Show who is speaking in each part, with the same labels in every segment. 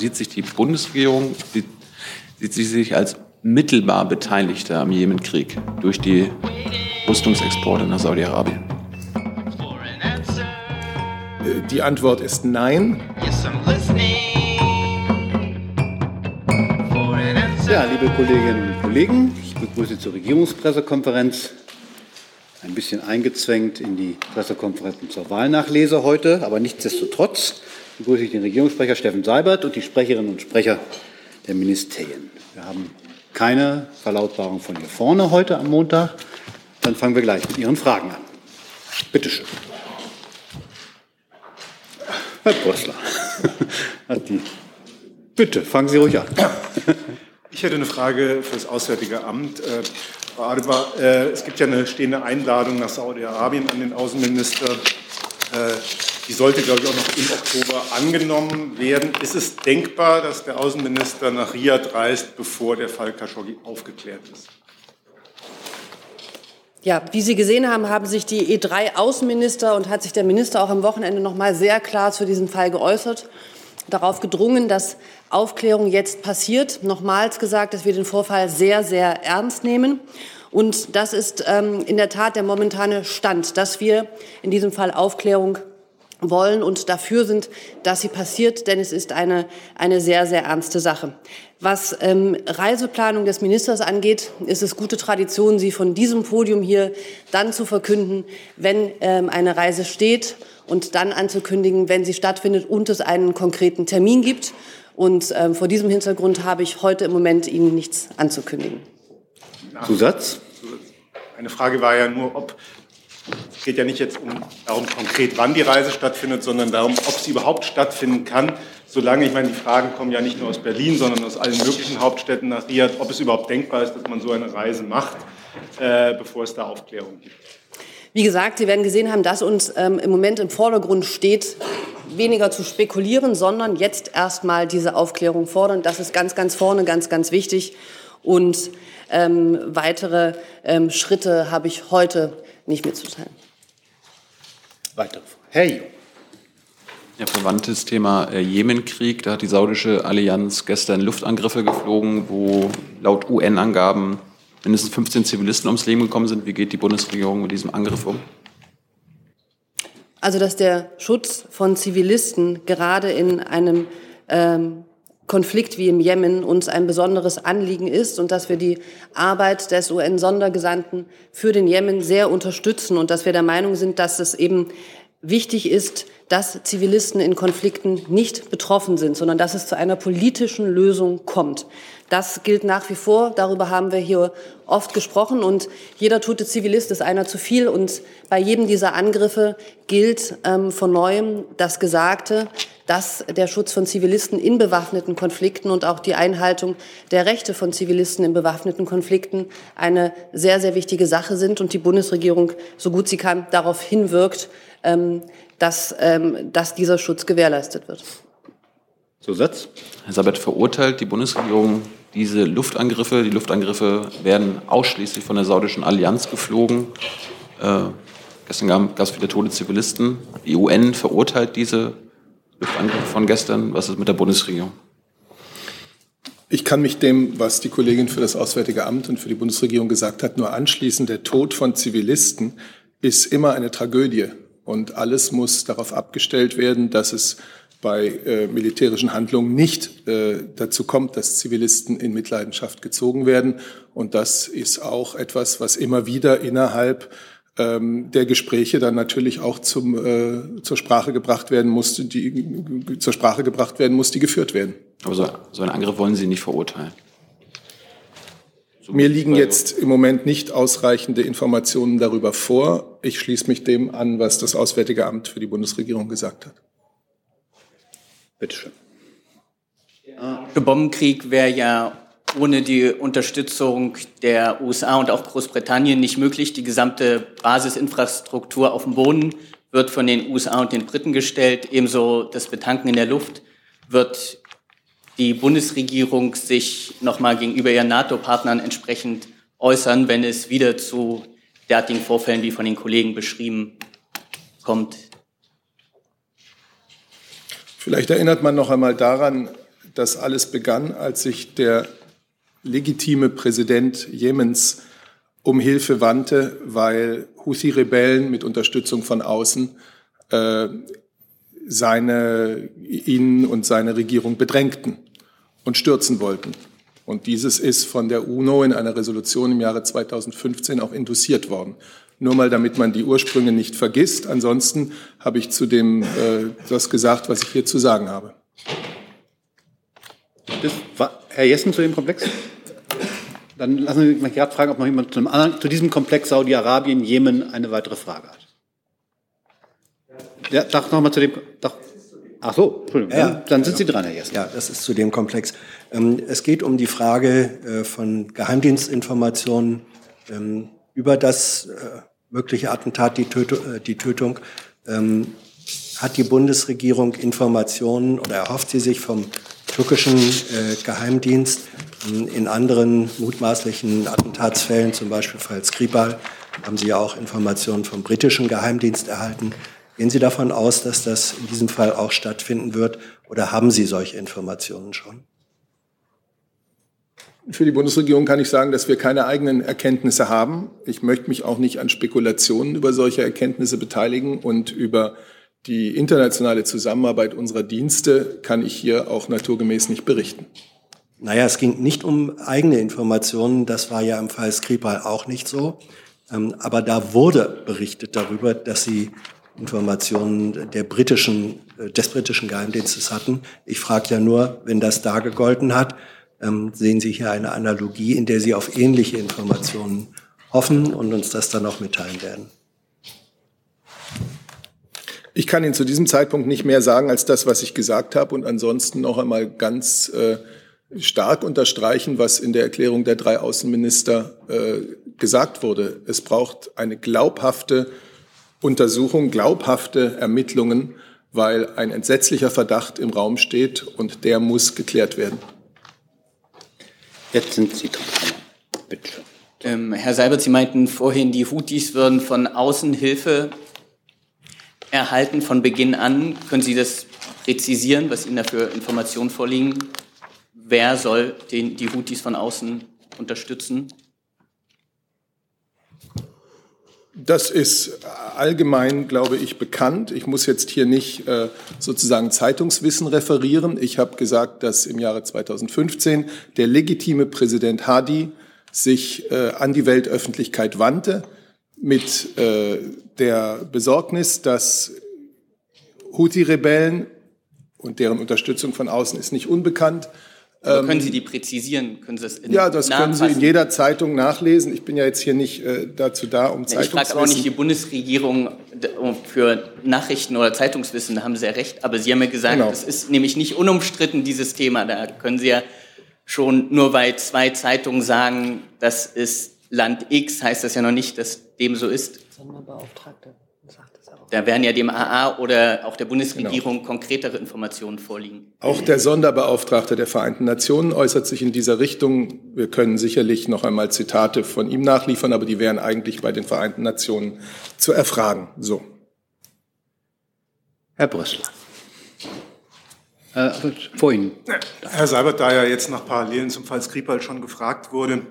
Speaker 1: sieht sich die Bundesregierung, sieht, sieht sie sich als mittelbar Beteiligter am Jemenkrieg durch die Rüstungsexporte nach Saudi-Arabien?
Speaker 2: Die Antwort ist nein.
Speaker 3: Ja, liebe Kolleginnen und Kollegen, ich begrüße zur Regierungspressekonferenz. Ein bisschen eingezwängt in die Pressekonferenzen zur Wahlnachlese heute, aber nichtsdestotrotz begrüße ich den Regierungssprecher Steffen Seibert und die Sprecherinnen und Sprecher der Ministerien. Wir haben keine Verlautbarung von hier vorne heute am Montag. Dann fangen wir gleich mit Ihren Fragen an. Bitte schön. Herr Brössler. Bitte, fangen Sie ruhig an.
Speaker 4: Ich hätte eine Frage für das Auswärtige Amt. Äh, Frau Adebar, äh, es gibt ja eine stehende Einladung nach Saudi-Arabien an den Außenminister. Die sollte, glaube ich, auch noch im Oktober angenommen werden. Ist es denkbar, dass der Außenminister nach Riyadh reist, bevor der Fall Khashoggi aufgeklärt ist?
Speaker 5: Ja, wie Sie gesehen haben, haben sich die E3-Außenminister und hat sich der Minister auch am Wochenende noch mal sehr klar zu diesem Fall geäußert, darauf gedrungen, dass Aufklärung jetzt passiert. Nochmals gesagt, dass wir den Vorfall sehr, sehr ernst nehmen. Und das ist ähm, in der Tat der momentane Stand, dass wir in diesem Fall Aufklärung wollen und dafür sind, dass sie passiert, denn es ist eine, eine sehr, sehr ernste Sache. Was ähm, Reiseplanung des Ministers angeht, ist es gute Tradition, sie von diesem Podium hier dann zu verkünden, wenn ähm, eine Reise steht und dann anzukündigen, wenn sie stattfindet und es einen konkreten Termin gibt. Und ähm, vor diesem Hintergrund habe ich heute im Moment Ihnen nichts anzukündigen.
Speaker 3: Zusatz?
Speaker 4: Eine Frage war ja nur, ob es geht ja nicht jetzt um, darum konkret, wann die Reise stattfindet, sondern darum, ob sie überhaupt stattfinden kann. Solange, ich meine, die Fragen kommen ja nicht nur aus Berlin, sondern aus allen möglichen Hauptstädten nach Riyadh, ob es überhaupt denkbar ist, dass man so eine Reise macht, äh, bevor es da Aufklärung gibt.
Speaker 5: Wie gesagt, Sie werden gesehen haben, dass uns ähm, im Moment im Vordergrund steht, weniger zu spekulieren, sondern jetzt erstmal diese Aufklärung fordern. Das ist ganz, ganz vorne, ganz, ganz wichtig. Und ähm, weitere ähm, Schritte habe ich heute nicht mitzuteilen.
Speaker 3: Weitere Herr Jung.
Speaker 1: Ja, verwandtes Thema äh, Jemenkrieg. Da hat die saudische Allianz gestern Luftangriffe geflogen, wo laut UN-Angaben mindestens 15 Zivilisten ums Leben gekommen sind. Wie geht die Bundesregierung mit diesem Angriff um?
Speaker 5: Also, dass der Schutz von Zivilisten gerade in einem ähm, Konflikt wie im Jemen uns ein besonderes Anliegen ist und dass wir die Arbeit des UN-Sondergesandten für den Jemen sehr unterstützen und dass wir der Meinung sind, dass es eben wichtig ist, dass Zivilisten in Konflikten nicht betroffen sind, sondern dass es zu einer politischen Lösung kommt. Das gilt nach wie vor. Darüber haben wir hier oft gesprochen. Und jeder tote Zivilist ist einer zu viel. Und bei jedem dieser Angriffe gilt ähm, von neuem das Gesagte, dass der Schutz von Zivilisten in bewaffneten Konflikten und auch die Einhaltung der Rechte von Zivilisten in bewaffneten Konflikten eine sehr, sehr wichtige Sache sind und die Bundesregierung, so gut sie kann, darauf hinwirkt, ähm, dass, ähm, dass dieser Schutz gewährleistet wird.
Speaker 3: Zusatz?
Speaker 1: Herr Sabat verurteilt die Bundesregierung diese Luftangriffe. Die Luftangriffe werden ausschließlich von der saudischen Allianz geflogen. Äh, gestern gab es viele tote Zivilisten. Die UN verurteilt diese Luftangriffe von gestern. Was ist mit der Bundesregierung?
Speaker 2: Ich kann mich dem, was die Kollegin für das Auswärtige Amt und für die Bundesregierung gesagt hat, nur anschließen. Der Tod von Zivilisten ist immer eine Tragödie. Und alles muss darauf abgestellt werden, dass es bei äh, militärischen Handlungen nicht äh, dazu kommt, dass Zivilisten in Mitleidenschaft gezogen werden. Und das ist auch etwas, was immer wieder innerhalb ähm, der Gespräche dann natürlich auch zum, äh, zur Sprache gebracht werden muss, die zur Sprache gebracht werden muss, die geführt werden.
Speaker 1: Aber so, so einen Angriff wollen Sie nicht verurteilen?
Speaker 2: So Mir liegen jetzt im Moment nicht ausreichende Informationen darüber vor. Ich schließe mich dem an, was das Auswärtige Amt für die Bundesregierung gesagt hat.
Speaker 3: Bitte schön.
Speaker 6: Der Bombenkrieg wäre ja ohne die Unterstützung der USA und auch Großbritannien nicht möglich. Die gesamte Basisinfrastruktur auf dem Boden wird von den USA und den Briten gestellt. Ebenso das Betanken in der Luft wird die Bundesregierung sich nochmal gegenüber ihren NATO-Partnern entsprechend äußern, wenn es wieder zu derartigen Vorfällen wie von den Kollegen beschrieben kommt.
Speaker 2: Vielleicht erinnert man noch einmal daran, das alles begann, als sich der legitime Präsident Jemens um Hilfe wandte, weil Houthi-Rebellen mit Unterstützung von außen äh, seine, ihn und seine Regierung bedrängten und stürzen wollten. Und dieses ist von der UNO in einer Resolution im Jahre 2015 auch induziert worden. Nur mal, damit man die Ursprünge nicht vergisst. Ansonsten habe ich zu dem äh, das gesagt, was ich hier zu sagen habe.
Speaker 3: Das war Herr Jessen zu dem Komplex? Dann lassen Sie mich gerade fragen, ob noch jemand zu, anderen, zu diesem Komplex Saudi-Arabien, Jemen eine weitere Frage hat. Ja, doch noch mal zu dem. Doch. Ach so, Entschuldigung. Ja, dann, dann sind Sie dran, Herr Jessen.
Speaker 7: Ja, das ist zu dem Komplex. Ähm, es geht um die Frage äh, von Geheimdienstinformationen ähm, über das äh, mögliche Attentat, die, Tötung. Äh, Tötung. Ähm, hat die Bundesregierung Informationen oder erhofft sie sich vom türkischen Geheimdienst in anderen mutmaßlichen Attentatsfällen, zum Beispiel Fall Skripal, haben Sie ja auch Informationen vom britischen Geheimdienst erhalten. Gehen Sie davon aus, dass das in diesem Fall auch stattfinden wird oder haben Sie solche Informationen schon?
Speaker 2: Für die Bundesregierung kann ich sagen, dass wir keine eigenen Erkenntnisse haben. Ich möchte mich auch nicht an Spekulationen über solche Erkenntnisse beteiligen und über die internationale Zusammenarbeit unserer Dienste kann ich hier auch naturgemäß nicht berichten.
Speaker 7: Naja, es ging nicht um eigene Informationen. Das war ja im Fall Skripal auch nicht so. Ähm, aber da wurde berichtet darüber, dass sie Informationen der britischen, äh, des britischen Geheimdienstes hatten. Ich frage ja nur, wenn das da gegolten hat, ähm, sehen Sie hier eine Analogie, in der Sie auf ähnliche Informationen hoffen und uns das dann auch mitteilen werden.
Speaker 2: Ich kann Ihnen zu diesem Zeitpunkt nicht mehr sagen als das, was ich gesagt habe und ansonsten noch einmal ganz äh, stark unterstreichen, was in der Erklärung der drei Außenminister äh, gesagt wurde. Es braucht eine glaubhafte Untersuchung, glaubhafte Ermittlungen, weil ein entsetzlicher Verdacht im Raum steht und der muss geklärt werden.
Speaker 3: Jetzt sind Sie dran. Bitte.
Speaker 6: Ähm, Herr Seibert, Sie meinten vorhin, die Houthis würden von außen Hilfe erhalten von Beginn an. Können Sie das präzisieren, was Ihnen dafür Informationen vorliegen? Wer soll den, die Houthis von außen unterstützen?
Speaker 2: Das ist allgemein, glaube ich, bekannt. Ich muss jetzt hier nicht äh, sozusagen Zeitungswissen referieren. Ich habe gesagt, dass im Jahre 2015 der legitime Präsident Hadi sich äh, an die Weltöffentlichkeit wandte mit äh, der Besorgnis, dass Houthi-Rebellen und deren Unterstützung von außen ist nicht unbekannt,
Speaker 6: aber können ähm, Sie die präzisieren? Können Sie
Speaker 2: das in Ja, das können Sie in jeder Zeitung nachlesen. Ich bin ja jetzt hier nicht äh, dazu da, um
Speaker 6: Zeitungswissen... Ich frage aber auch nicht die Bundesregierung für Nachrichten oder Zeitungswissen, da haben Sie ja recht. Aber Sie haben ja gesagt, genau. es ist nämlich nicht unumstritten, dieses Thema. Da können Sie ja schon nur weil zwei Zeitungen sagen, das ist Land X, heißt das ja noch nicht, dass dem so ist. Sonderbeauftragte. Da werden ja dem AA oder auch der Bundesregierung genau. konkretere Informationen vorliegen.
Speaker 2: Auch der Sonderbeauftragte der Vereinten Nationen äußert sich in dieser Richtung. Wir können sicherlich noch einmal Zitate von ihm nachliefern, aber die wären eigentlich bei den Vereinten Nationen zu erfragen. So.
Speaker 3: Herr Brüssler. Äh, vorhin.
Speaker 4: Herr Seibert, da ja jetzt nach Parallelen zum Fall Skripal schon gefragt wurde,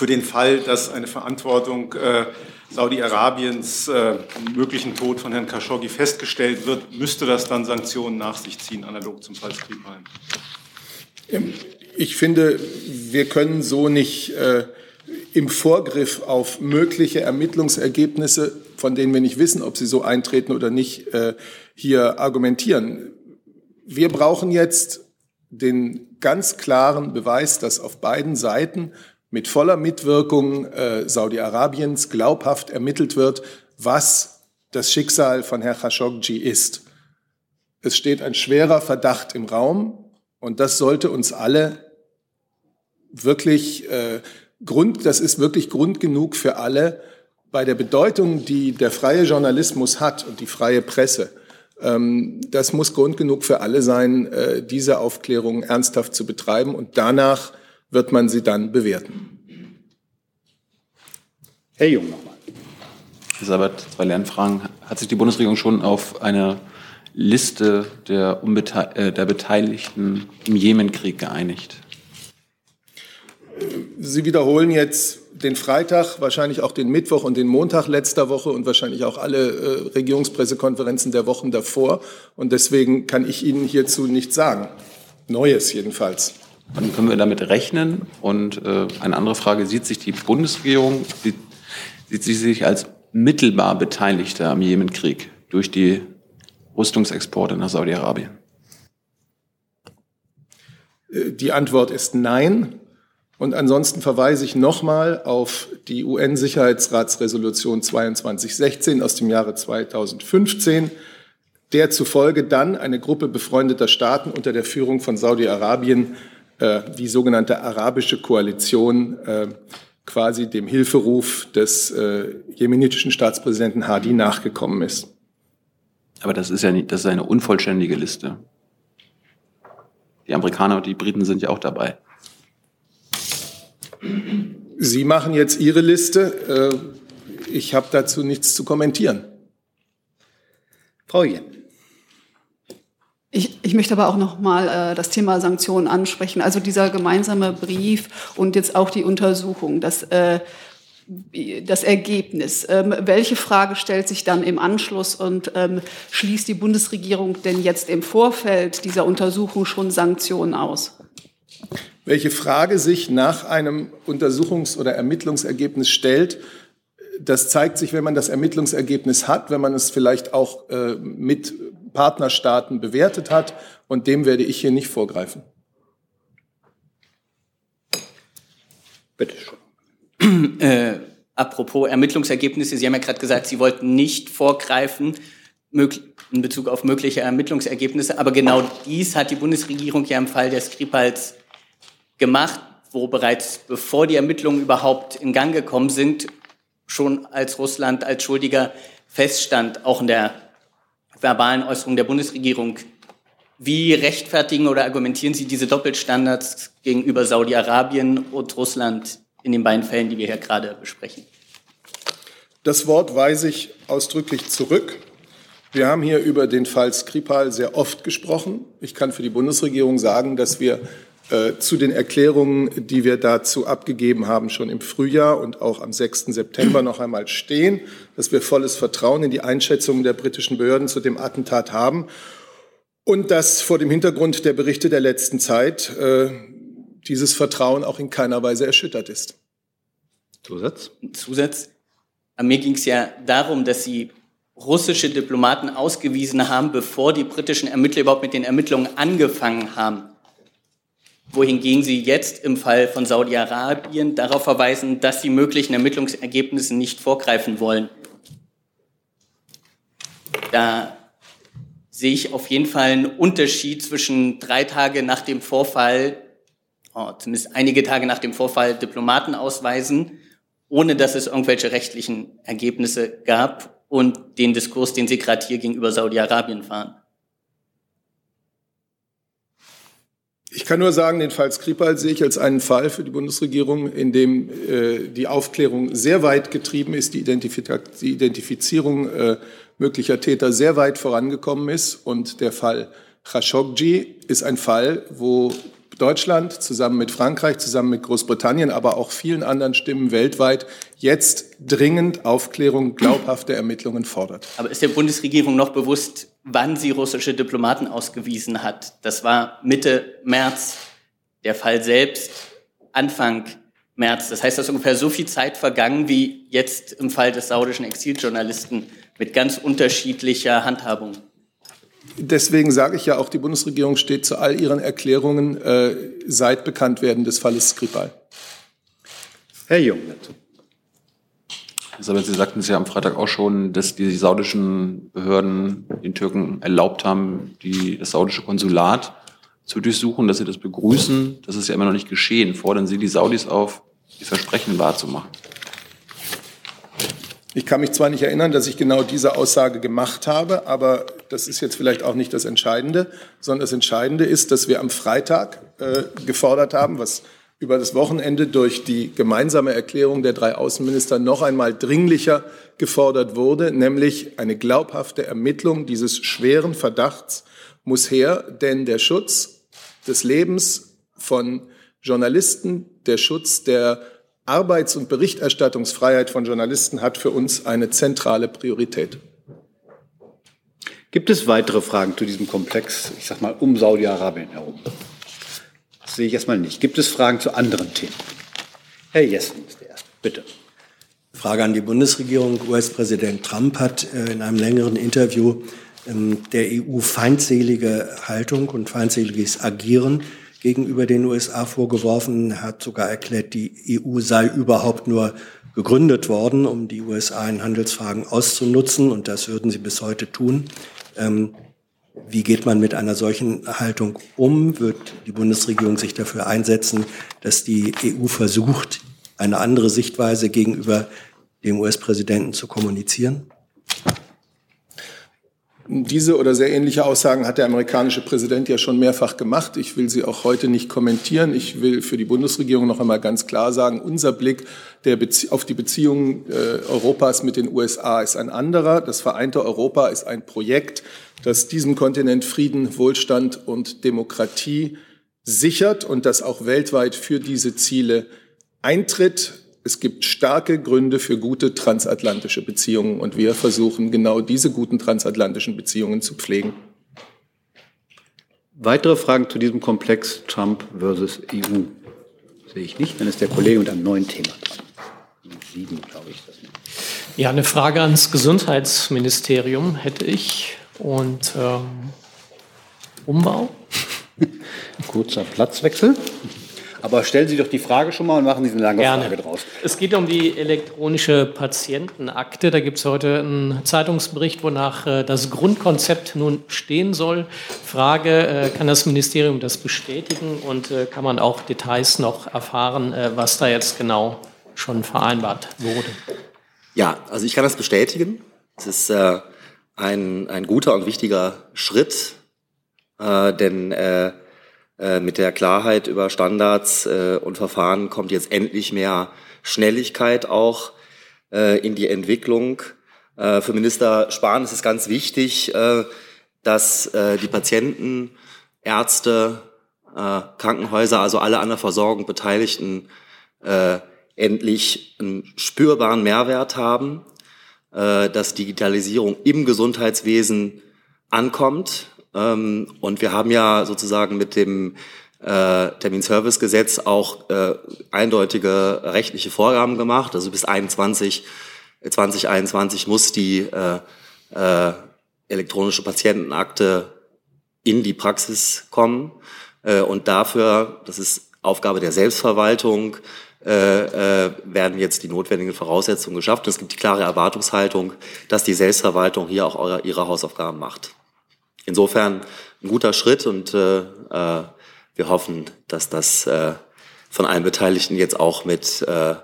Speaker 4: für den Fall, dass eine Verantwortung äh, Saudi-Arabiens äh, möglichen Tod von Herrn Khashoggi festgestellt wird, müsste das dann Sanktionen nach sich ziehen, analog zum Fall Skripal?
Speaker 2: Ähm, ich finde, wir können so nicht äh, im Vorgriff auf mögliche Ermittlungsergebnisse, von denen wir nicht wissen, ob sie so eintreten oder nicht, äh, hier argumentieren. Wir brauchen jetzt den ganz klaren Beweis, dass auf beiden Seiten mit voller Mitwirkung äh, Saudi-Arabiens glaubhaft ermittelt wird, was das Schicksal von Herrn Khashoggi ist. Es steht ein schwerer Verdacht im Raum und das sollte uns alle wirklich äh, Grund, das ist wirklich Grund genug für alle bei der Bedeutung, die der freie Journalismus hat und die freie Presse. Ähm, das muss Grund genug für alle sein, äh, diese Aufklärung ernsthaft zu betreiben und danach wird man sie dann bewerten.
Speaker 3: Herr Jung nochmal.
Speaker 1: Herr Sabat, zwei Lernfragen. Hat sich die Bundesregierung schon auf eine Liste der, Unbete äh, der Beteiligten im Jemenkrieg geeinigt?
Speaker 2: Sie wiederholen jetzt den Freitag, wahrscheinlich auch den Mittwoch und den Montag letzter Woche und wahrscheinlich auch alle äh, Regierungspressekonferenzen der Wochen davor. Und deswegen kann ich Ihnen hierzu nichts sagen. Neues jedenfalls.
Speaker 1: Wann können wir damit rechnen? Und äh, eine andere Frage, sieht sich die Bundesregierung, sieht, sieht sie sich als mittelbar Beteiligte am Jemenkrieg durch die Rüstungsexporte nach Saudi-Arabien?
Speaker 2: Die Antwort ist nein. Und ansonsten verweise ich nochmal auf die UN-Sicherheitsratsresolution 2216 aus dem Jahre 2015, der zufolge dann eine Gruppe befreundeter Staaten unter der Führung von Saudi-Arabien, äh, die sogenannte arabische Koalition, äh, quasi dem Hilferuf des äh, jemenitischen Staatspräsidenten Hadi nachgekommen ist.
Speaker 1: Aber das ist ja nicht, das ist eine unvollständige Liste. Die Amerikaner und die Briten sind ja auch dabei.
Speaker 2: Sie machen jetzt Ihre Liste. Äh, ich habe dazu nichts zu kommentieren.
Speaker 3: Frau Jen.
Speaker 8: Ich, ich möchte aber auch noch mal äh, das Thema Sanktionen ansprechen. Also dieser gemeinsame Brief und jetzt auch die Untersuchung, das, äh, das Ergebnis. Ähm, welche Frage stellt sich dann im Anschluss und ähm, schließt die Bundesregierung denn jetzt im Vorfeld dieser Untersuchung schon Sanktionen aus?
Speaker 2: welche Frage sich nach einem Untersuchungs- oder Ermittlungsergebnis stellt. Das zeigt sich, wenn man das Ermittlungsergebnis hat, wenn man es vielleicht auch äh, mit Partnerstaaten bewertet hat. Und dem werde ich hier nicht vorgreifen.
Speaker 6: Bitte schön. Äh, apropos Ermittlungsergebnisse, Sie haben ja gerade gesagt, Sie wollten nicht vorgreifen in Bezug auf mögliche Ermittlungsergebnisse. Aber genau dies hat die Bundesregierung ja im Fall der Skripals gemacht, wo bereits bevor die Ermittlungen überhaupt in Gang gekommen sind, schon als Russland als Schuldiger feststand, auch in der verbalen Äußerung der Bundesregierung. Wie rechtfertigen oder argumentieren Sie diese Doppelstandards gegenüber Saudi-Arabien und Russland in den beiden Fällen, die wir hier gerade besprechen?
Speaker 2: Das Wort weise ich ausdrücklich zurück. Wir haben hier über den Fall Skripal sehr oft gesprochen. Ich kann für die Bundesregierung sagen, dass wir zu den Erklärungen, die wir dazu abgegeben haben, schon im Frühjahr und auch am 6. September noch einmal stehen, dass wir volles Vertrauen in die Einschätzungen der britischen Behörden zu dem Attentat haben und dass vor dem Hintergrund der Berichte der letzten Zeit äh, dieses Vertrauen auch in keiner Weise erschüttert ist.
Speaker 6: Zusatz? Zusatz. Aber mir ging es ja darum, dass Sie russische Diplomaten ausgewiesen haben, bevor die britischen Ermittler überhaupt mit den Ermittlungen angefangen haben wohingegen Sie jetzt im Fall von Saudi-Arabien darauf verweisen, dass Sie möglichen Ermittlungsergebnissen nicht vorgreifen wollen. Da sehe ich auf jeden Fall einen Unterschied zwischen drei Tage nach dem Vorfall, oh, zumindest einige Tage nach dem Vorfall, Diplomaten ausweisen, ohne dass es irgendwelche rechtlichen Ergebnisse gab und den Diskurs, den Sie gerade hier gegenüber Saudi-Arabien fahren.
Speaker 2: Ich kann nur sagen, den Fall Skripal sehe ich als einen Fall für die Bundesregierung, in dem äh, die Aufklärung sehr weit getrieben ist, die, Identifiz die Identifizierung äh, möglicher Täter sehr weit vorangekommen ist. Und der Fall Khashoggi ist ein Fall, wo Deutschland zusammen mit Frankreich, zusammen mit Großbritannien, aber auch vielen anderen Stimmen weltweit jetzt dringend Aufklärung, glaubhafte Ermittlungen fordert.
Speaker 6: Aber ist der Bundesregierung noch bewusst, wann sie russische Diplomaten ausgewiesen hat? Das war Mitte März. Der Fall selbst Anfang März. Das heißt, da ist ungefähr so viel Zeit vergangen wie jetzt im Fall des saudischen Exiljournalisten mit ganz unterschiedlicher Handhabung.
Speaker 2: Deswegen sage ich ja auch, die Bundesregierung steht zu all ihren Erklärungen äh, seit Bekanntwerden des Falles Skripal.
Speaker 3: Herr Jung dazu.
Speaker 1: Isabel, Sie sagten es ja am Freitag auch schon, dass die saudischen Behörden den Türken erlaubt haben, die, das saudische Konsulat zu durchsuchen, dass sie das begrüßen. Das ist ja immer noch nicht geschehen. Fordern Sie die Saudis auf, die Versprechen wahrzumachen?
Speaker 2: Ich kann mich zwar nicht erinnern, dass ich genau diese Aussage gemacht habe, aber das ist jetzt vielleicht auch nicht das Entscheidende, sondern das Entscheidende ist, dass wir am Freitag äh, gefordert haben, was über das Wochenende durch die gemeinsame Erklärung der drei Außenminister noch einmal dringlicher gefordert wurde, nämlich eine glaubhafte Ermittlung dieses schweren Verdachts muss her, denn der Schutz des Lebens von Journalisten, der Schutz der Arbeits- und Berichterstattungsfreiheit von Journalisten hat für uns eine zentrale Priorität.
Speaker 3: Gibt es weitere Fragen zu diesem Komplex, ich sag mal, um Saudi-Arabien herum? Das sehe ich erstmal nicht. Gibt es Fragen zu anderen Themen? Herr Jessen ist der Erste. Bitte.
Speaker 7: Frage an die Bundesregierung. US-Präsident Trump hat äh, in einem längeren Interview ähm, der EU feindselige Haltung und feindseliges Agieren gegenüber den USA vorgeworfen. Hat sogar erklärt, die EU sei überhaupt nur gegründet worden, um die USA in Handelsfragen auszunutzen. Und das würden sie bis heute tun. Ähm, wie geht man mit einer solchen Haltung um? Wird die Bundesregierung sich dafür einsetzen, dass die EU versucht, eine andere Sichtweise gegenüber dem US-Präsidenten zu kommunizieren?
Speaker 2: Diese oder sehr ähnliche Aussagen hat der amerikanische Präsident ja schon mehrfach gemacht. Ich will sie auch heute nicht kommentieren. Ich will für die Bundesregierung noch einmal ganz klar sagen, unser Blick auf die Beziehungen äh, Europas mit den USA ist ein anderer. Das vereinte Europa ist ein Projekt, das diesem Kontinent Frieden, Wohlstand und Demokratie sichert und das auch weltweit für diese Ziele eintritt. Es gibt starke Gründe für gute transatlantische Beziehungen und wir versuchen genau diese guten transatlantischen Beziehungen zu pflegen.
Speaker 3: Weitere Fragen zu diesem Komplex Trump versus EU sehe ich nicht. Dann ist der Kollege mit einem neuen Thema dran. Sieben,
Speaker 9: glaube ich. Das ja, eine Frage ans Gesundheitsministerium hätte ich und ähm, Umbau.
Speaker 3: Kurzer Platzwechsel. Aber stellen Sie doch die Frage schon mal und machen Sie eine lange Gerne. Frage draus.
Speaker 9: Es geht um die elektronische Patientenakte. Da gibt es heute einen Zeitungsbericht, wonach äh, das Grundkonzept nun stehen soll. Frage, äh, kann das Ministerium das bestätigen und äh, kann man auch Details noch erfahren, was da jetzt genau schon vereinbart wurde?
Speaker 10: Ja, also ich kann das bestätigen. Es ist äh, ein, ein guter und wichtiger Schritt, äh, denn äh, mit der Klarheit über Standards äh, und Verfahren kommt jetzt endlich mehr Schnelligkeit auch äh, in die Entwicklung. Äh, für Minister Spahn ist es ganz wichtig, äh, dass äh, die Patienten, Ärzte, Krankenhäuser, also alle an der Versorgung Beteiligten endlich einen spürbaren Mehrwert haben, dass Digitalisierung im Gesundheitswesen ankommt, und wir haben ja sozusagen mit dem äh, Terminservicegesetz auch äh, eindeutige rechtliche Vorgaben gemacht. Also bis 21, 2021 muss die äh, äh, elektronische Patientenakte in die Praxis kommen. Äh, und dafür, das ist Aufgabe der Selbstverwaltung, äh, äh, werden jetzt die notwendigen Voraussetzungen geschafft. Und es gibt die klare Erwartungshaltung, dass die Selbstverwaltung hier auch eure, ihre Hausaufgaben macht. Insofern ein guter Schritt und äh, äh, wir hoffen, dass das äh, von allen Beteiligten jetzt auch mit, äh,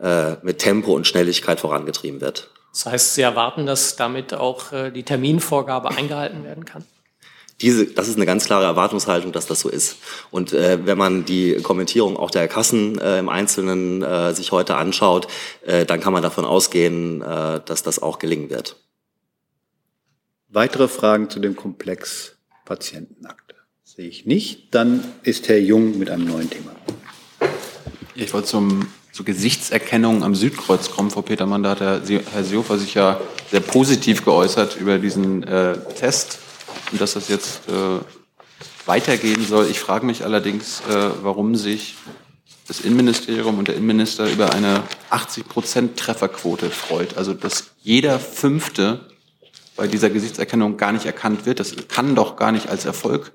Speaker 10: äh, mit Tempo und Schnelligkeit vorangetrieben wird.
Speaker 9: Das heißt, Sie erwarten, dass damit auch äh, die Terminvorgabe eingehalten werden kann?
Speaker 10: Diese, das ist eine ganz klare Erwartungshaltung, dass das so ist. Und äh, wenn man die Kommentierung auch der Kassen äh, im Einzelnen äh, sich heute anschaut, äh, dann kann man davon ausgehen, äh, dass das auch gelingen wird.
Speaker 3: Weitere Fragen zu dem Komplex Patientenakte? Sehe ich nicht. Dann ist Herr Jung mit einem neuen Thema.
Speaker 1: Ich wollte zum, zur Gesichtserkennung am Südkreuz kommen, Frau Petermann. Da hat Herr, Herr Seehofer sich ja sehr positiv geäußert über diesen äh, Test und dass das jetzt äh, weitergehen soll. Ich frage mich allerdings, äh, warum sich das Innenministerium und der Innenminister über eine 80 Prozent Trefferquote freut. Also dass jeder Fünfte bei dieser Gesichtserkennung gar nicht erkannt wird. Das kann doch gar nicht als Erfolg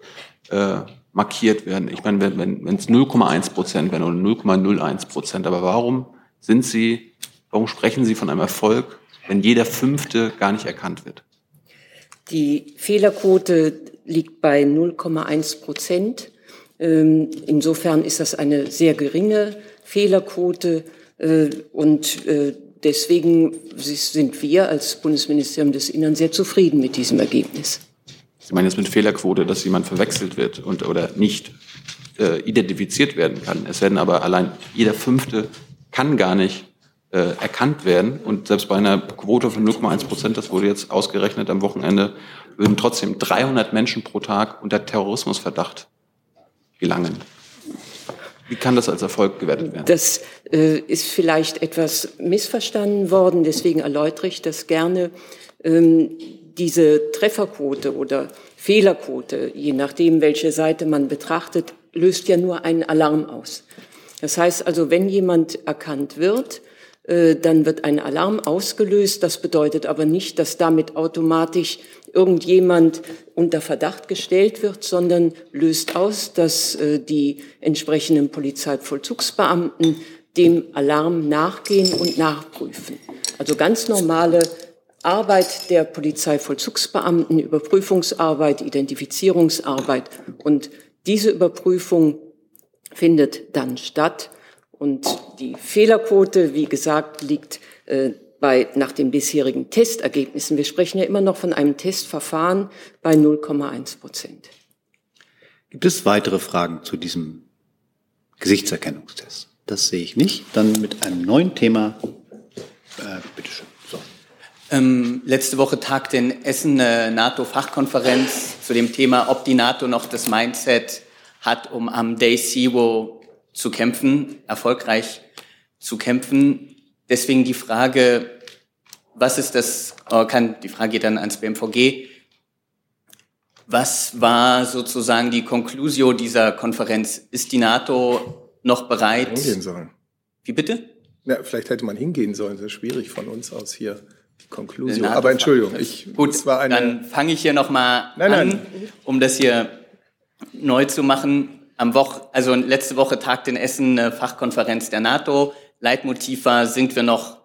Speaker 1: äh, markiert werden. Ich meine, wenn wenn wenn es 0,1 Prozent wären oder 0,01 Prozent, aber warum sind Sie, warum sprechen Sie von einem Erfolg, wenn jeder Fünfte gar nicht erkannt wird?
Speaker 11: Die Fehlerquote liegt bei 0,1 Prozent. Ähm, insofern ist das eine sehr geringe Fehlerquote äh, und äh, deswegen sind wir als Bundesministerium des Innern sehr zufrieden mit diesem Ergebnis.
Speaker 1: Sie meinen jetzt mit Fehlerquote, dass jemand verwechselt wird und, oder nicht? äh, identifiziert werden kann. Es werden aber allein jeder Fünfte kann gar nicht äh, erkannt werden. Und selbst bei einer Quote von 0,1 Prozent, das wurde jetzt ausgerechnet am Wochenende, würden trotzdem 300 Menschen pro Tag unter Terrorismusverdacht gelangen. Wie kann das als Erfolg gewertet werden?
Speaker 11: Das äh, ist vielleicht etwas missverstanden worden, deswegen erläutere ich das gerne. Ähm, diese Trefferquote oder Fehlerquote, je nachdem, welche Seite man betrachtet, löst ja nur einen Alarm aus. Das heißt also, wenn jemand erkannt wird, äh, dann wird ein Alarm ausgelöst. Das bedeutet aber nicht, dass damit automatisch irgendjemand unter Verdacht gestellt wird, sondern löst aus, dass äh, die entsprechenden Polizeivollzugsbeamten dem Alarm nachgehen und nachprüfen. Also ganz normale Arbeit der Polizeivollzugsbeamten, Überprüfungsarbeit, Identifizierungsarbeit. Und diese Überprüfung findet dann statt. Und die Fehlerquote, wie gesagt, liegt äh, bei, nach den bisherigen Testergebnissen, wir sprechen ja immer noch von einem Testverfahren, bei 0,1 Prozent.
Speaker 3: Gibt es weitere Fragen zu diesem Gesichtserkennungstest? Das sehe ich nicht. Dann mit einem neuen Thema. Äh, bitteschön. So.
Speaker 6: Ähm, letzte Woche tagte in Essen eine NATO-Fachkonferenz zu dem Thema, ob die NATO noch das Mindset hat, um am Day Zero zu kämpfen, erfolgreich zu kämpfen. Deswegen die Frage, was ist das, oh, kann, die Frage geht dann ans BMVG. Was war sozusagen die Conclusio dieser Konferenz? Ist die NATO noch bereit?
Speaker 2: Hingehen sollen.
Speaker 6: Wie bitte?
Speaker 2: Ja, vielleicht hätte man hingehen sollen. Das ist schwierig von uns aus hier. Die Conclusio. Aber Entschuldigung, ich,
Speaker 6: Gut, war eine dann fange ich hier nochmal an, nein. um das hier neu zu machen. Am Woche, also letzte Woche tagte in Essen eine Fachkonferenz der NATO. Leitmotiv war, sind wir noch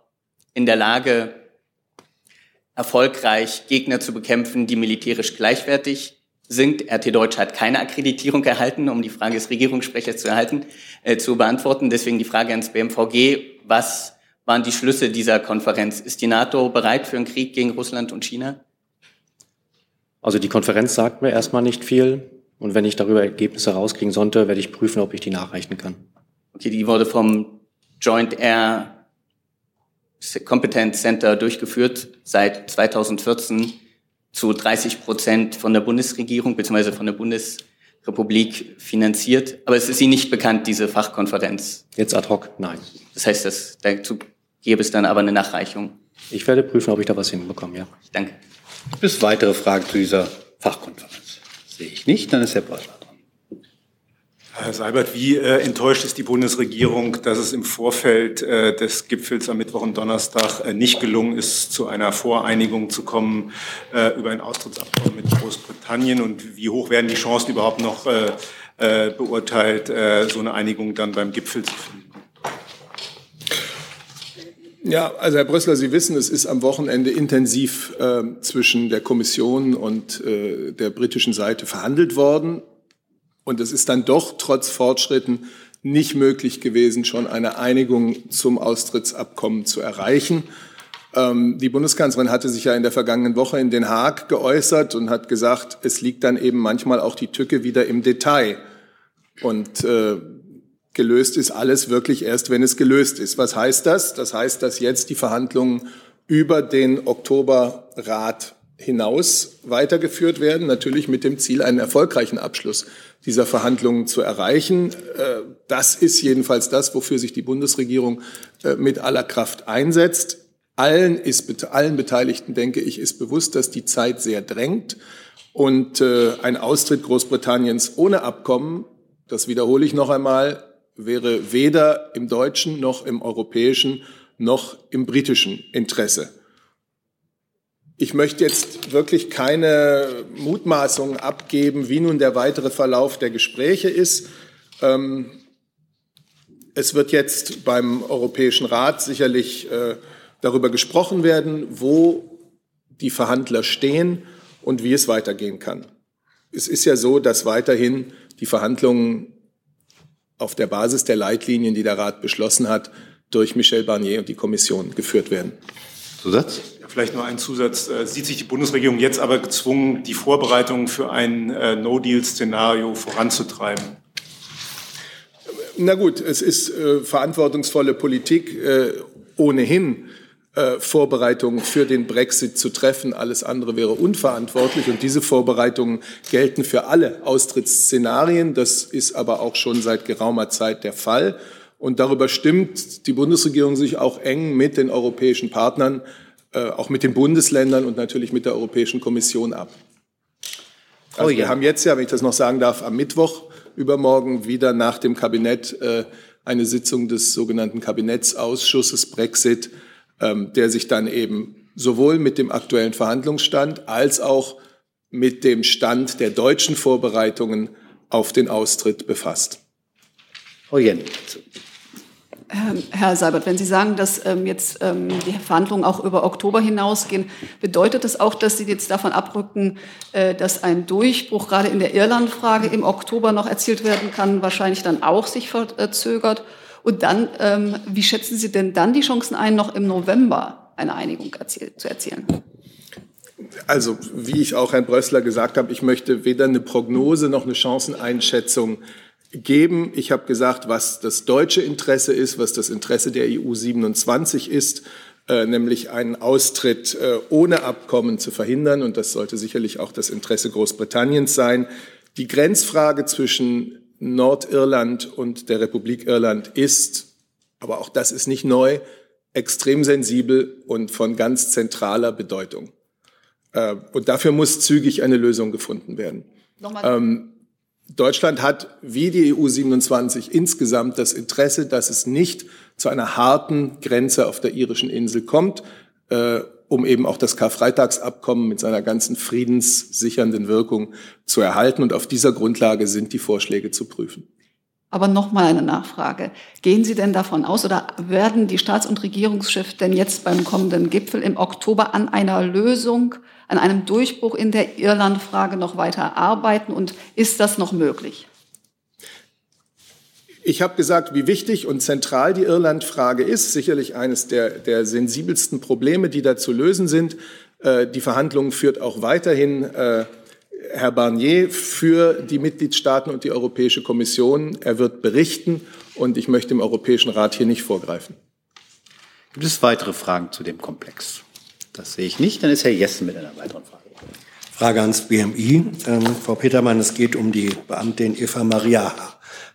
Speaker 6: in der Lage, erfolgreich Gegner zu bekämpfen, die militärisch gleichwertig sind. RT Deutsch hat keine Akkreditierung erhalten, um die Frage des Regierungssprechers zu erhalten, äh, zu beantworten. Deswegen die Frage ans BMVG. Was waren die Schlüsse dieser Konferenz? Ist die NATO bereit für einen Krieg gegen Russland und China?
Speaker 12: Also die Konferenz sagt mir erstmal nicht viel. Und wenn ich darüber Ergebnisse rauskriegen sollte, werde ich prüfen, ob ich die nachreichen kann.
Speaker 6: Okay, die wurde vom Joint Air Competence Center durchgeführt seit 2014 zu 30 Prozent von der Bundesregierung bzw. von der Bundesrepublik finanziert. Aber es ist Ihnen nicht bekannt, diese Fachkonferenz.
Speaker 12: Jetzt ad hoc, nein.
Speaker 6: Das heißt, dass, dazu gäbe es dann aber eine Nachreichung.
Speaker 12: Ich werde prüfen, ob ich da was hinbekomme, ja.
Speaker 6: Danke.
Speaker 3: Bis weitere Fragen zu dieser Fachkonferenz? Sehe ich nicht, dann ist Herr Beuschler.
Speaker 4: Herr Seibert, wie äh, enttäuscht ist die Bundesregierung, dass es im Vorfeld äh, des Gipfels am Mittwoch und Donnerstag äh, nicht gelungen ist, zu einer Voreinigung zu kommen äh, über ein Austrittsabkommen mit Großbritannien? Und wie hoch werden die Chancen überhaupt noch äh, äh, beurteilt, so eine Einigung dann beim Gipfel zu finden?
Speaker 2: Ja, also Herr Brössler, Sie wissen, es ist am Wochenende intensiv zwischen der Kommission und der britischen Seite verhandelt worden. Und es ist dann doch trotz Fortschritten nicht möglich gewesen, schon eine Einigung zum Austrittsabkommen zu erreichen. Ähm, die Bundeskanzlerin hatte sich ja in der vergangenen Woche in Den Haag geäußert und hat gesagt, es liegt dann eben manchmal auch die Tücke wieder im Detail. Und äh, gelöst ist alles wirklich erst, wenn es gelöst ist. Was heißt das? Das heißt, dass jetzt die Verhandlungen über den Oktoberrat hinaus weitergeführt werden, natürlich mit dem Ziel, einen erfolgreichen Abschluss dieser Verhandlungen zu erreichen. Äh, das ist jedenfalls das, wofür sich die Bundesregierung äh, mit aller Kraft einsetzt. Allen, ist, allen Beteiligten, denke ich, ist bewusst, dass die Zeit sehr drängt und äh, ein Austritt Großbritanniens ohne Abkommen, das wiederhole ich noch einmal, wäre weder im deutschen noch im europäischen noch im britischen Interesse. Ich möchte jetzt wirklich keine Mutmaßungen abgeben, wie nun der weitere Verlauf der Gespräche ist. Ähm, es wird jetzt beim Europäischen Rat sicherlich äh, darüber gesprochen werden, wo die Verhandler stehen und wie es weitergehen kann. Es ist ja so, dass weiterhin die Verhandlungen auf der Basis der Leitlinien, die der Rat beschlossen hat, durch Michel Barnier und die Kommission geführt werden.
Speaker 3: Zusatz?
Speaker 4: Vielleicht nur ein Zusatz. Äh, sieht sich die Bundesregierung jetzt aber gezwungen, die Vorbereitungen für ein äh, No-Deal-Szenario voranzutreiben?
Speaker 2: Na gut, es ist äh, verantwortungsvolle Politik äh, ohnehin. Äh, Vorbereitungen für den Brexit zu treffen. Alles andere wäre unverantwortlich. Und diese Vorbereitungen gelten für alle Austrittsszenarien. Das ist aber auch schon seit geraumer Zeit der Fall. Und darüber stimmt die Bundesregierung sich auch eng mit den europäischen Partnern, auch mit den Bundesländern und natürlich mit der Europäischen Kommission ab. Also oh ja. Wir haben jetzt ja, wenn ich das noch sagen darf, am Mittwoch übermorgen wieder nach dem Kabinett äh, eine Sitzung des sogenannten Kabinettsausschusses Brexit, ähm, der sich dann eben sowohl mit dem aktuellen Verhandlungsstand als auch mit dem Stand der deutschen Vorbereitungen auf den Austritt befasst.
Speaker 3: Frau Jen.
Speaker 8: Ähm, Herr Seibert, wenn Sie sagen, dass ähm, jetzt ähm, die Verhandlungen auch über Oktober hinausgehen, bedeutet das auch, dass Sie jetzt davon abrücken, äh, dass ein Durchbruch gerade in der Irland-Frage im Oktober noch erzielt werden kann, wahrscheinlich dann auch sich verzögert? Und dann, ähm, wie schätzen Sie denn dann die Chancen ein, noch im November eine Einigung erziel zu erzielen?
Speaker 2: Also, wie ich auch Herrn Brössler gesagt habe, ich möchte weder eine Prognose noch eine Chanceneinschätzung geben. Ich habe gesagt, was das deutsche Interesse ist, was das Interesse der EU 27 ist, äh, nämlich einen Austritt äh, ohne Abkommen zu verhindern. Und das sollte sicherlich auch das Interesse Großbritanniens sein. Die Grenzfrage zwischen Nordirland und der Republik Irland ist, aber auch das ist nicht neu, extrem sensibel und von ganz zentraler Bedeutung. Äh, und dafür muss zügig eine Lösung gefunden werden. Ähm, Deutschland hat wie die EU 27 insgesamt das Interesse, dass es nicht zu einer harten Grenze auf der irischen Insel kommt, äh, um eben auch das Karfreitagsabkommen mit seiner ganzen friedenssichernden Wirkung zu erhalten. Und auf dieser Grundlage sind die Vorschläge zu prüfen.
Speaker 8: Aber nochmal eine Nachfrage. Gehen Sie denn davon aus oder werden die Staats- und Regierungschefs denn jetzt beim kommenden Gipfel im Oktober an einer Lösung an einem Durchbruch in der Irlandfrage noch weiter arbeiten und ist das noch möglich?
Speaker 2: Ich habe gesagt, wie wichtig und zentral die Irlandfrage ist. Sicherlich eines der, der sensibelsten Probleme, die da zu lösen sind. Äh, die Verhandlungen führt auch weiterhin äh, Herr Barnier für die Mitgliedstaaten und die Europäische Kommission. Er wird berichten und ich möchte dem Europäischen Rat hier nicht vorgreifen.
Speaker 3: Gibt es weitere Fragen zu dem Komplex? Das sehe ich nicht. Dann ist Herr Jessen mit einer weiteren Frage.
Speaker 7: Frage ans BMI. Ähm, Frau Petermann, es geht um die Beamtin Eva Maria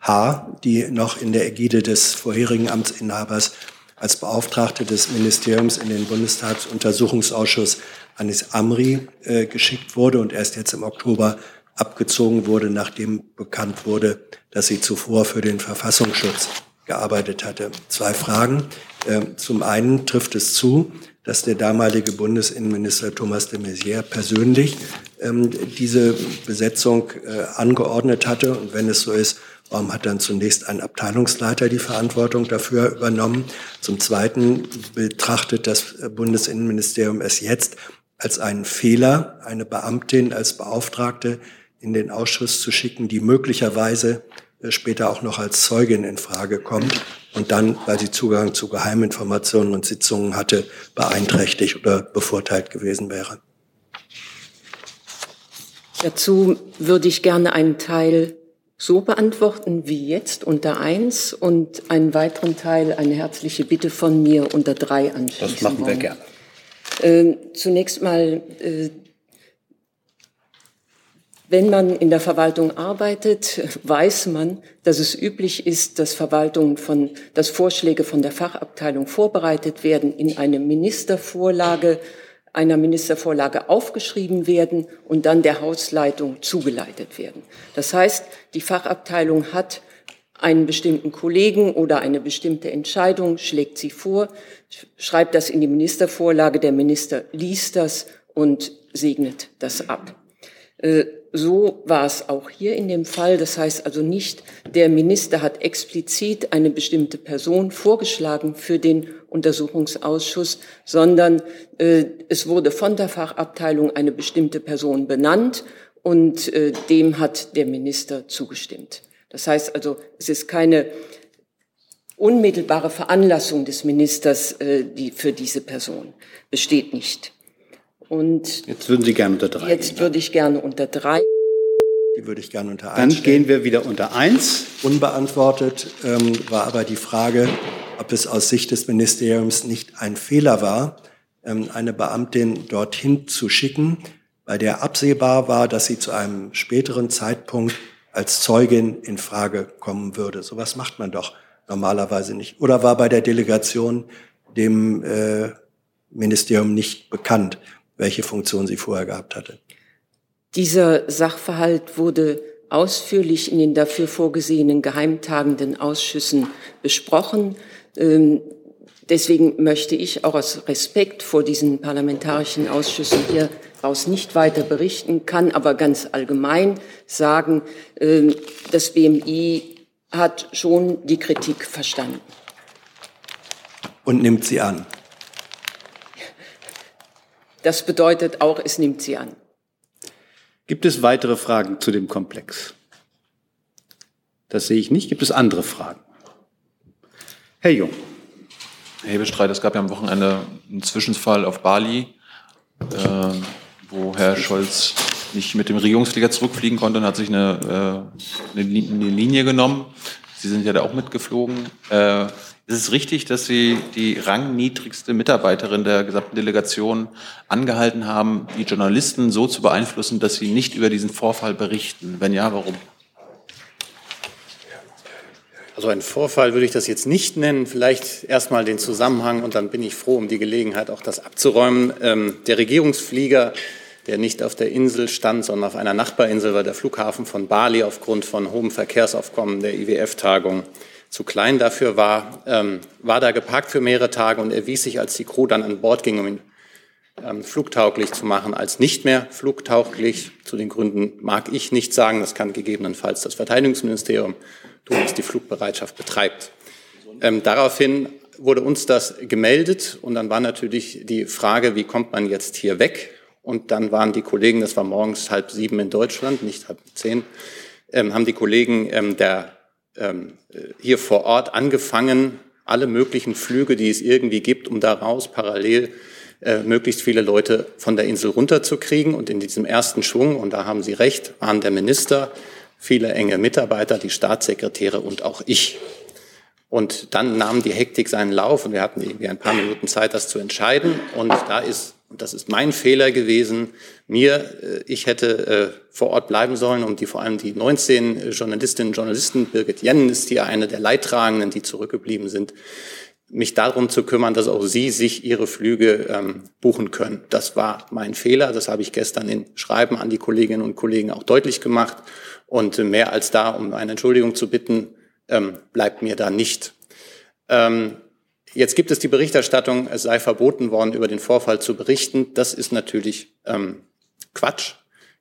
Speaker 7: H., die noch in der Ägide des vorherigen Amtsinhabers als Beauftragte des Ministeriums in den Bundestagsuntersuchungsausschuss Anis Amri äh, geschickt wurde und erst jetzt im Oktober abgezogen wurde, nachdem bekannt wurde, dass sie zuvor für den Verfassungsschutz gearbeitet hatte. Zwei Fragen. Ähm, zum einen trifft es zu, dass der damalige Bundesinnenminister Thomas de Maizière persönlich ähm, diese Besetzung äh, angeordnet hatte. Und wenn es so ist, warum hat dann zunächst ein Abteilungsleiter die Verantwortung dafür übernommen? Zum Zweiten betrachtet das Bundesinnenministerium es jetzt als einen Fehler, eine Beamtin als Beauftragte in den Ausschuss zu schicken, die möglicherweise äh, später auch noch als Zeugin in Frage kommt und dann, weil sie Zugang zu Geheiminformationen und Sitzungen hatte, beeinträchtigt oder bevorteilt gewesen wäre.
Speaker 11: Dazu würde ich gerne einen Teil so beantworten wie jetzt unter eins und einen weiteren Teil, eine herzliche Bitte von mir unter drei anschließen.
Speaker 3: Das machen wir gerne.
Speaker 11: Äh, zunächst mal äh, wenn man in der Verwaltung arbeitet, weiß man, dass es üblich ist, dass Verwaltungen von, dass Vorschläge von der Fachabteilung vorbereitet werden, in eine Ministervorlage, einer Ministervorlage aufgeschrieben werden und dann der Hausleitung zugeleitet werden. Das heißt, die Fachabteilung hat einen bestimmten Kollegen oder eine bestimmte Entscheidung, schlägt sie vor, schreibt das in die Ministervorlage, der Minister liest das und segnet das ab. So war es auch hier in dem Fall. Das heißt also nicht, der Minister hat explizit eine bestimmte Person vorgeschlagen für den Untersuchungsausschuss, sondern äh, es wurde von der Fachabteilung eine bestimmte Person benannt und äh, dem hat der Minister zugestimmt. Das heißt also, es ist keine unmittelbare Veranlassung des Ministers äh, die für diese Person besteht nicht. Und
Speaker 3: jetzt würden Sie gerne unter drei.
Speaker 11: Jetzt würde ich gerne unter drei
Speaker 7: Die würde ich gerne unter 1
Speaker 3: Dann gehen wir wieder unter 1.
Speaker 7: Unbeantwortet ähm, war aber die Frage, ob es aus Sicht des Ministeriums nicht ein Fehler war, ähm, eine Beamtin dorthin zu schicken, bei der absehbar war, dass sie zu einem späteren Zeitpunkt als Zeugin in Frage kommen würde. Sowas macht man doch normalerweise nicht. Oder war bei der Delegation dem äh, Ministerium nicht bekannt, welche Funktion sie vorher gehabt hatte?
Speaker 11: Dieser Sachverhalt wurde ausführlich in den dafür vorgesehenen geheimtagenden Ausschüssen besprochen. Ähm, deswegen möchte ich auch aus Respekt vor diesen parlamentarischen Ausschüssen hieraus nicht weiter berichten, kann aber ganz allgemein sagen, ähm, das BMI hat schon die Kritik verstanden.
Speaker 7: Und nimmt sie an.
Speaker 11: Das bedeutet auch, es nimmt sie an.
Speaker 3: Gibt es weitere Fragen zu dem Komplex? Das sehe ich nicht. Gibt es andere Fragen? Herr Jung.
Speaker 1: Herr Hebestreit, es gab ja am Wochenende einen Zwischenfall auf Bali, äh, wo Herr Scholz nicht mit dem Regierungsflieger zurückfliegen konnte und hat sich eine, äh, eine, Linie genommen. Sie sind ja da auch mitgeflogen. Äh, ist es richtig, dass Sie die rangniedrigste Mitarbeiterin der gesamten Delegation angehalten haben, die Journalisten so zu beeinflussen, dass sie nicht über diesen Vorfall berichten? Wenn ja, warum?
Speaker 13: Also ein Vorfall würde ich das jetzt nicht nennen. Vielleicht erstmal den Zusammenhang und dann bin ich froh um die Gelegenheit, auch das abzuräumen. Ähm, der Regierungsflieger der nicht auf der Insel stand, sondern auf einer Nachbarinsel, weil der Flughafen von Bali aufgrund von hohem Verkehrsaufkommen der IWF-Tagung zu klein dafür war, ähm, war da geparkt für mehrere Tage und erwies sich, als die Crew dann an Bord ging, um ihn ähm, flugtauglich zu machen, als nicht mehr flugtauglich. Zu den Gründen mag ich nicht sagen. Das kann gegebenenfalls das Verteidigungsministerium tun, das die Flugbereitschaft betreibt. Ähm, daraufhin wurde uns das gemeldet und dann war natürlich die Frage, wie kommt man jetzt hier weg? Und dann waren die Kollegen, das war morgens halb sieben in Deutschland, nicht halb zehn, ähm, haben die Kollegen ähm, der, hier vor Ort angefangen, alle möglichen Flüge, die es irgendwie gibt, um daraus parallel äh, möglichst viele Leute von der Insel runterzukriegen. Und in diesem ersten Schwung, und da haben Sie recht, waren der Minister, viele enge Mitarbeiter, die Staatssekretäre und auch ich. Und dann nahm die Hektik seinen Lauf und wir hatten irgendwie ein paar Minuten Zeit, das zu entscheiden. Und da ist und das ist mein Fehler gewesen, mir, äh, ich hätte äh, vor Ort bleiben sollen, um die vor allem die 19 Journalistinnen und Journalisten, Birgit Jennen ist hier eine der Leidtragenden, die zurückgeblieben sind, mich darum zu kümmern, dass auch sie sich ihre Flüge ähm, buchen können. Das war mein Fehler. Das habe ich gestern in Schreiben an die Kolleginnen und Kollegen auch deutlich gemacht. Und mehr als da, um eine Entschuldigung zu bitten, ähm, bleibt mir da nicht. Ähm, Jetzt gibt es die Berichterstattung, es sei verboten worden, über den Vorfall zu berichten. Das ist natürlich ähm, Quatsch.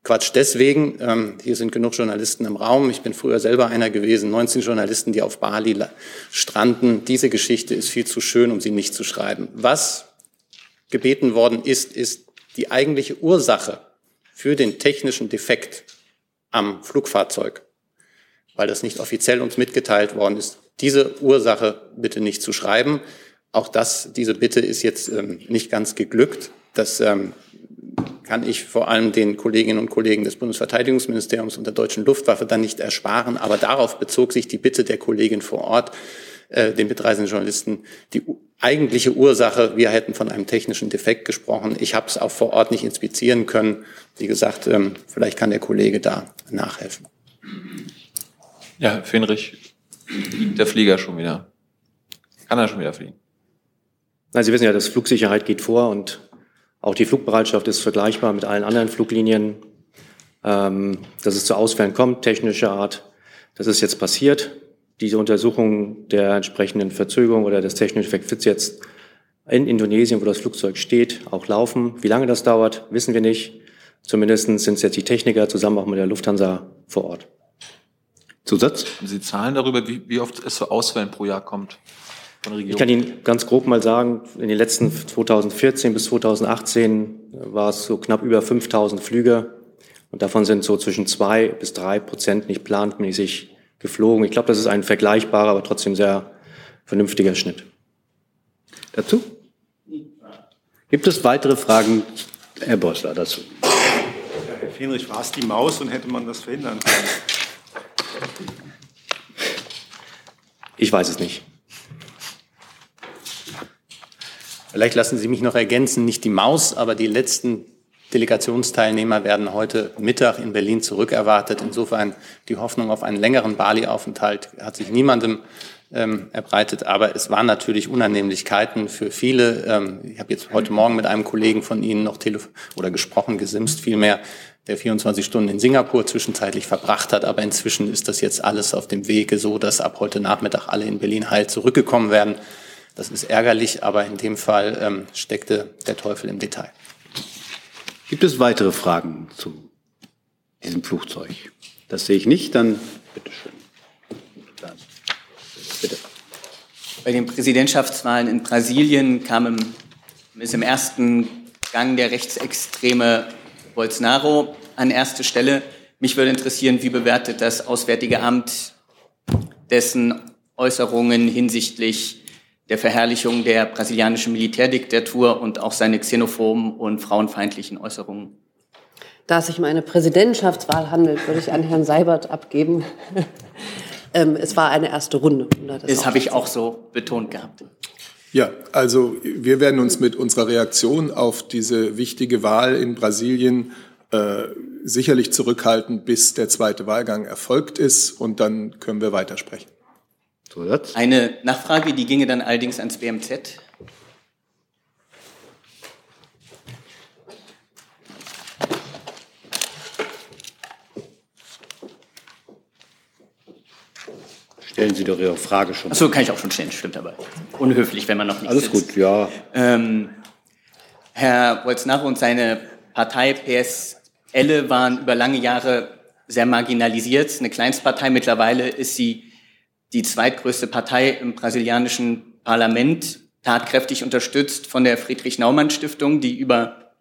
Speaker 13: Quatsch deswegen, ähm, hier sind genug Journalisten im Raum. Ich bin früher selber einer gewesen, 19 Journalisten, die auf Bali stranden. Diese Geschichte ist viel zu schön, um sie nicht zu schreiben. Was gebeten worden ist, ist die eigentliche Ursache für den technischen Defekt am Flugfahrzeug, weil das nicht offiziell uns mitgeteilt worden ist, diese Ursache bitte nicht zu schreiben. Auch das, diese Bitte ist jetzt ähm, nicht ganz geglückt. Das ähm, kann ich vor allem den Kolleginnen und Kollegen des Bundesverteidigungsministeriums und der deutschen Luftwaffe dann nicht ersparen. Aber darauf bezog sich die Bitte der Kollegin vor Ort, äh, den mitreisenden Journalisten, die eigentliche Ursache, wir hätten von einem technischen Defekt gesprochen. Ich habe es auch vor Ort nicht inspizieren können. Wie gesagt, ähm, vielleicht kann der Kollege da nachhelfen.
Speaker 1: Ja, Fenrich, der Flieger schon wieder? Kann er schon wieder fliegen?
Speaker 12: Nein, Sie wissen ja, dass Flugsicherheit geht vor und auch die Flugbereitschaft ist vergleichbar mit allen anderen Fluglinien. Ähm, dass es zu Ausfällen kommt, technischer Art, das ist jetzt passiert. Diese Untersuchung der entsprechenden Verzögerung oder des technischen Effekts wird jetzt in Indonesien, wo das Flugzeug steht, auch laufen. Wie lange das dauert, wissen wir nicht. Zumindest sind es jetzt die Techniker zusammen auch mit der Lufthansa vor Ort.
Speaker 1: Zusatz? Sie Zahlen darüber, wie, wie oft es zu Ausfällen pro Jahr kommt?
Speaker 12: Ich kann Ihnen ganz grob mal sagen, in den letzten 2014 bis 2018 war es so knapp über 5000 Flüge und davon sind so zwischen zwei bis drei Prozent nicht planmäßig geflogen. Ich glaube, das ist ein vergleichbarer, aber trotzdem sehr vernünftiger Schnitt.
Speaker 3: Dazu? Gibt es weitere Fragen, Herr Bossler, dazu?
Speaker 4: Fenrich, war es die Maus und hätte man das verhindern können?
Speaker 12: Ich weiß es nicht.
Speaker 13: Vielleicht lassen Sie mich noch ergänzen, nicht die Maus, aber die letzten Delegationsteilnehmer werden heute Mittag in Berlin zurückerwartet. Insofern die Hoffnung auf einen längeren Bali-Aufenthalt hat sich niemandem ähm, erbreitet. Aber es waren natürlich Unannehmlichkeiten für viele. Ähm, ich habe jetzt heute Morgen mit einem Kollegen von Ihnen noch telefon oder gesprochen, gesimst vielmehr, der 24 Stunden in Singapur zwischenzeitlich verbracht hat. Aber inzwischen ist das jetzt alles auf dem Wege so, dass ab heute Nachmittag alle in Berlin heil zurückgekommen werden. Das ist ärgerlich, aber in dem Fall ähm, steckte der Teufel im Detail.
Speaker 3: Gibt es weitere Fragen zu diesem Flugzeug? Das sehe ich nicht, dann bitteschön. Dann,
Speaker 6: bitte. Bei den Präsidentschaftswahlen in Brasilien kam im, ist im ersten Gang der rechtsextreme Bolsonaro an erste Stelle. Mich würde interessieren, wie bewertet das Auswärtige Amt dessen Äußerungen hinsichtlich der Verherrlichung der brasilianischen Militärdiktatur und auch seine xenophoben und frauenfeindlichen Äußerungen.
Speaker 5: Da es sich um eine Präsidentschaftswahl handelt, würde ich an Herrn Seibert abgeben. ähm, es war eine erste Runde.
Speaker 6: das, das habe ich auch so betont gehabt.
Speaker 2: Ja, also wir werden uns mit unserer Reaktion auf diese wichtige Wahl in Brasilien äh, sicherlich zurückhalten, bis der zweite Wahlgang erfolgt ist und dann können wir weitersprechen.
Speaker 6: Zusatz? Eine Nachfrage, die ginge dann allerdings ans BMZ.
Speaker 3: Stellen Sie doch Ihre Frage schon.
Speaker 6: Achso, kann ich auch schon stellen, stimmt aber. Unhöflich, wenn man noch nicht
Speaker 3: Alles sitzt. gut, ja.
Speaker 6: Ähm, Herr Bolsonaro und seine Partei PSL waren über lange Jahre sehr marginalisiert. Eine Kleinstpartei, mittlerweile ist sie die zweitgrößte Partei im brasilianischen Parlament, tatkräftig unterstützt von der Friedrich-Naumann-Stiftung, die über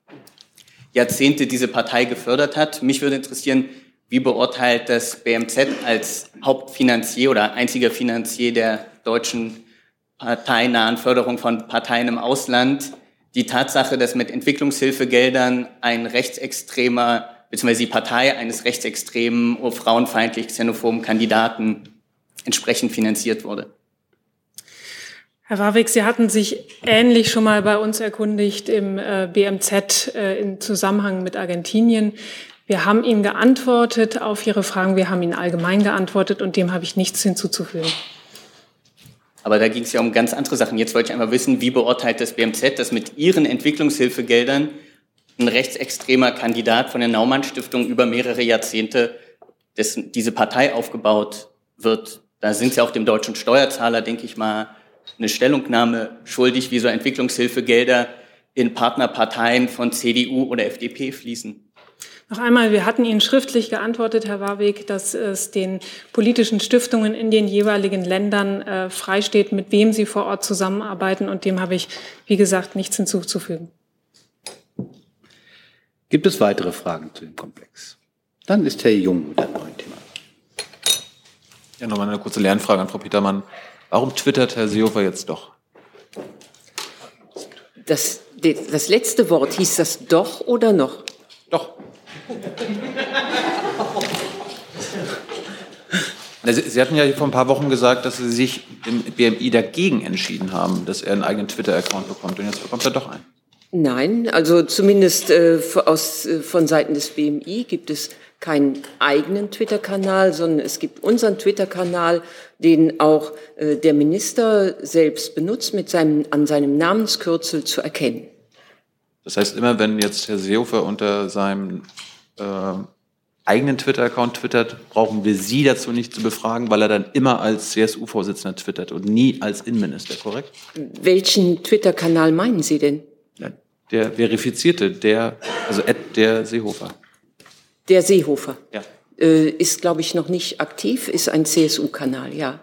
Speaker 6: Jahrzehnte diese Partei gefördert hat. Mich würde interessieren, wie beurteilt das BMZ als Hauptfinanzier oder einziger Finanzier der deutschen parteinahen Förderung von Parteien im Ausland die Tatsache, dass mit Entwicklungshilfegeldern ein rechtsextremer bzw. die Partei eines rechtsextremen, frauenfeindlich xenophoben Kandidaten entsprechend finanziert wurde.
Speaker 14: Herr Warwick, Sie hatten sich ähnlich schon mal bei uns erkundigt im äh, BMZ äh, im Zusammenhang mit Argentinien. Wir haben Ihnen geantwortet auf Ihre Fragen. Wir haben Ihnen allgemein geantwortet und dem habe ich nichts hinzuzufügen.
Speaker 6: Aber da ging es ja um ganz andere Sachen. Jetzt wollte ich einmal wissen, wie beurteilt das BMZ, dass mit Ihren Entwicklungshilfegeldern ein rechtsextremer Kandidat von der Naumann Stiftung über mehrere Jahrzehnte dessen, diese Partei aufgebaut wird. Da sind Sie auch dem deutschen Steuerzahler, denke ich mal, eine Stellungnahme schuldig, wie so Entwicklungshilfegelder in Partnerparteien von CDU oder FDP fließen.
Speaker 14: Noch einmal, wir hatten Ihnen schriftlich geantwortet, Herr Warweg, dass es den politischen Stiftungen in den jeweiligen Ländern äh, freisteht, mit wem sie vor Ort zusammenarbeiten. Und dem habe ich, wie gesagt, nichts hinzuzufügen.
Speaker 3: Gibt es weitere Fragen zu dem Komplex? Dann ist Herr Jung mit einem neuen Thema.
Speaker 1: Ja, nochmal eine kurze Lernfrage an Frau Petermann. Warum twittert Herr Seehofer jetzt doch?
Speaker 11: Das, das letzte Wort hieß das doch oder noch?
Speaker 1: Doch. Sie hatten ja vor ein paar Wochen gesagt, dass Sie sich im BMI dagegen entschieden haben, dass er einen eigenen Twitter-Account bekommt. Und jetzt bekommt er doch einen.
Speaker 11: Nein, also zumindest äh, aus, äh, von Seiten des BMI gibt es keinen eigenen Twitter-Kanal, sondern es gibt unseren Twitter-Kanal, den auch äh, der Minister selbst benutzt, mit seinem, an seinem Namenskürzel zu erkennen.
Speaker 1: Das heißt, immer wenn jetzt Herr Seehofer unter seinem äh, eigenen Twitter-Account twittert, brauchen wir Sie dazu nicht zu befragen, weil er dann immer als CSU-Vorsitzender twittert und nie als Innenminister, korrekt?
Speaker 11: Welchen Twitter-Kanal meinen Sie denn?
Speaker 1: Der verifizierte, der, also der Seehofer.
Speaker 11: Der Seehofer.
Speaker 1: Ja.
Speaker 11: Äh, ist, glaube ich, noch nicht aktiv, ist ein CSU-Kanal, ja.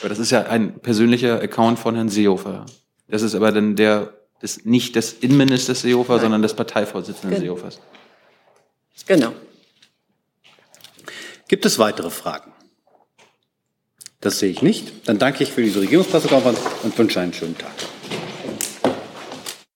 Speaker 1: Aber das ist ja ein persönlicher Account von Herrn Seehofer. Das ist aber dann der, des, nicht des Innenministers Seehofer, Nein. sondern des Parteivorsitzenden genau. Seehofers.
Speaker 11: Genau.
Speaker 3: Gibt es weitere Fragen? Das sehe ich nicht. Dann danke ich für diese Regierungspressekonferenz und wünsche einen schönen Tag.